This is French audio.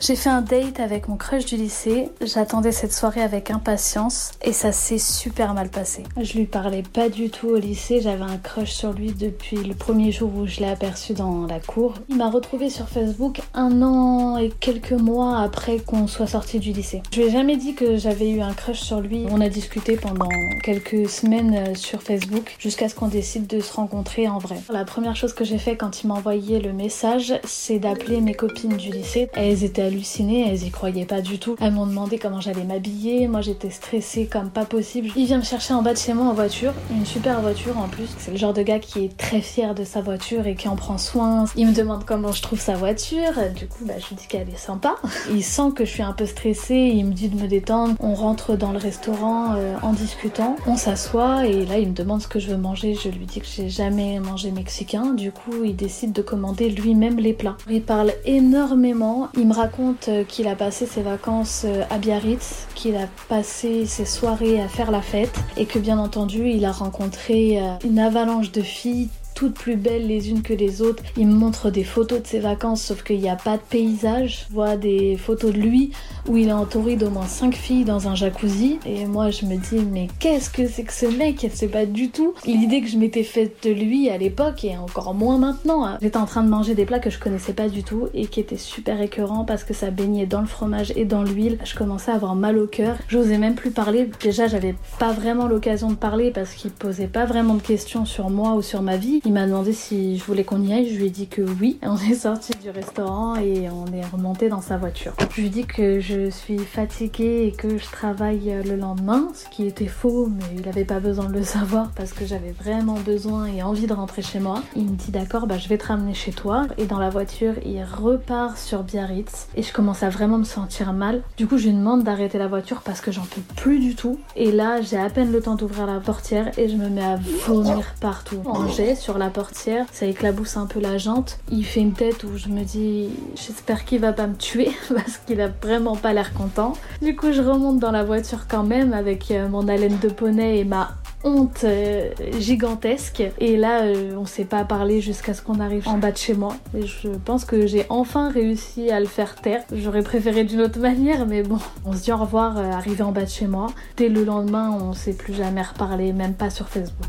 J'ai fait un date avec mon crush du lycée. J'attendais cette soirée avec impatience et ça s'est super mal passé. Je lui parlais pas du tout au lycée. J'avais un crush sur lui depuis le premier jour où je l'ai aperçu dans la cour. Il m'a retrouvé sur Facebook un an et quelques mois après qu'on soit sorti du lycée. Je lui ai jamais dit que j'avais eu un crush sur lui. On a discuté pendant quelques semaines sur Facebook jusqu'à ce qu'on décide de se rencontrer en vrai. La première chose que j'ai fait quand il m'a envoyé le message, c'est d'appeler mes copines du lycée. Elles étaient elles y croyaient pas du tout. Elles m'ont demandé comment j'allais m'habiller, moi j'étais stressée comme pas possible. Il vient me chercher en bas de chez moi en voiture, une super voiture en plus. C'est le genre de gars qui est très fier de sa voiture et qui en prend soin. Il me demande comment je trouve sa voiture, du coup bah, je lui dis qu'elle est sympa. Il sent que je suis un peu stressée, il me dit de me détendre. On rentre dans le restaurant euh, en discutant, on s'assoit et là il me demande ce que je veux manger. Je lui dis que j'ai jamais mangé mexicain, du coup il décide de commander lui-même les plats. Il parle énormément, il me raconte euh, qu'il a passé ses vacances euh, à Biarritz, qu'il a passé ses soirées à faire la fête et que bien entendu il a rencontré euh, une avalanche de filles toutes plus belles les unes que les autres. Il me montre des photos de ses vacances, sauf qu'il n'y a pas de paysage. Je vois des photos de lui où il est entouré d'au moins 5 filles dans un jacuzzi. Et moi, je me dis, mais qu'est-ce que c'est que ce mec? C'est pas du tout l'idée que je m'étais faite de lui à l'époque et encore moins maintenant. Hein. J'étais en train de manger des plats que je connaissais pas du tout et qui étaient super écœurants parce que ça baignait dans le fromage et dans l'huile. Je commençais à avoir mal au cœur. J'osais même plus parler. Déjà, j'avais pas vraiment l'occasion de parler parce qu'il posait pas vraiment de questions sur moi ou sur ma vie. M'a demandé si je voulais qu'on y aille. Je lui ai dit que oui. On est sorti du restaurant et on est remonté dans sa voiture. Je lui ai dit que je suis fatiguée et que je travaille le lendemain, ce qui était faux, mais il n'avait pas besoin de le savoir parce que j'avais vraiment besoin et envie de rentrer chez moi. Il me dit d'accord, bah je vais te ramener chez toi. Et dans la voiture, il repart sur Biarritz et je commence à vraiment me sentir mal. Du coup, je lui demande d'arrêter la voiture parce que j'en peux plus du tout. Et là, j'ai à peine le temps d'ouvrir la portière et je me mets à vomir partout. En jet sur la portière, ça éclabousse un peu la jante. Il fait une tête où je me dis j'espère qu'il va pas me tuer parce qu'il a vraiment pas l'air content. Du coup, je remonte dans la voiture quand même avec euh, mon haleine de poney et ma honte euh, gigantesque. Et là, euh, on s'est pas parlé jusqu'à ce qu'on arrive en bas de chez moi. Et je pense que j'ai enfin réussi à le faire taire. J'aurais préféré d'une autre manière, mais bon. On se dit au revoir, arrivé en bas de chez moi. Dès le lendemain, on s'est plus jamais reparlé, même pas sur Facebook.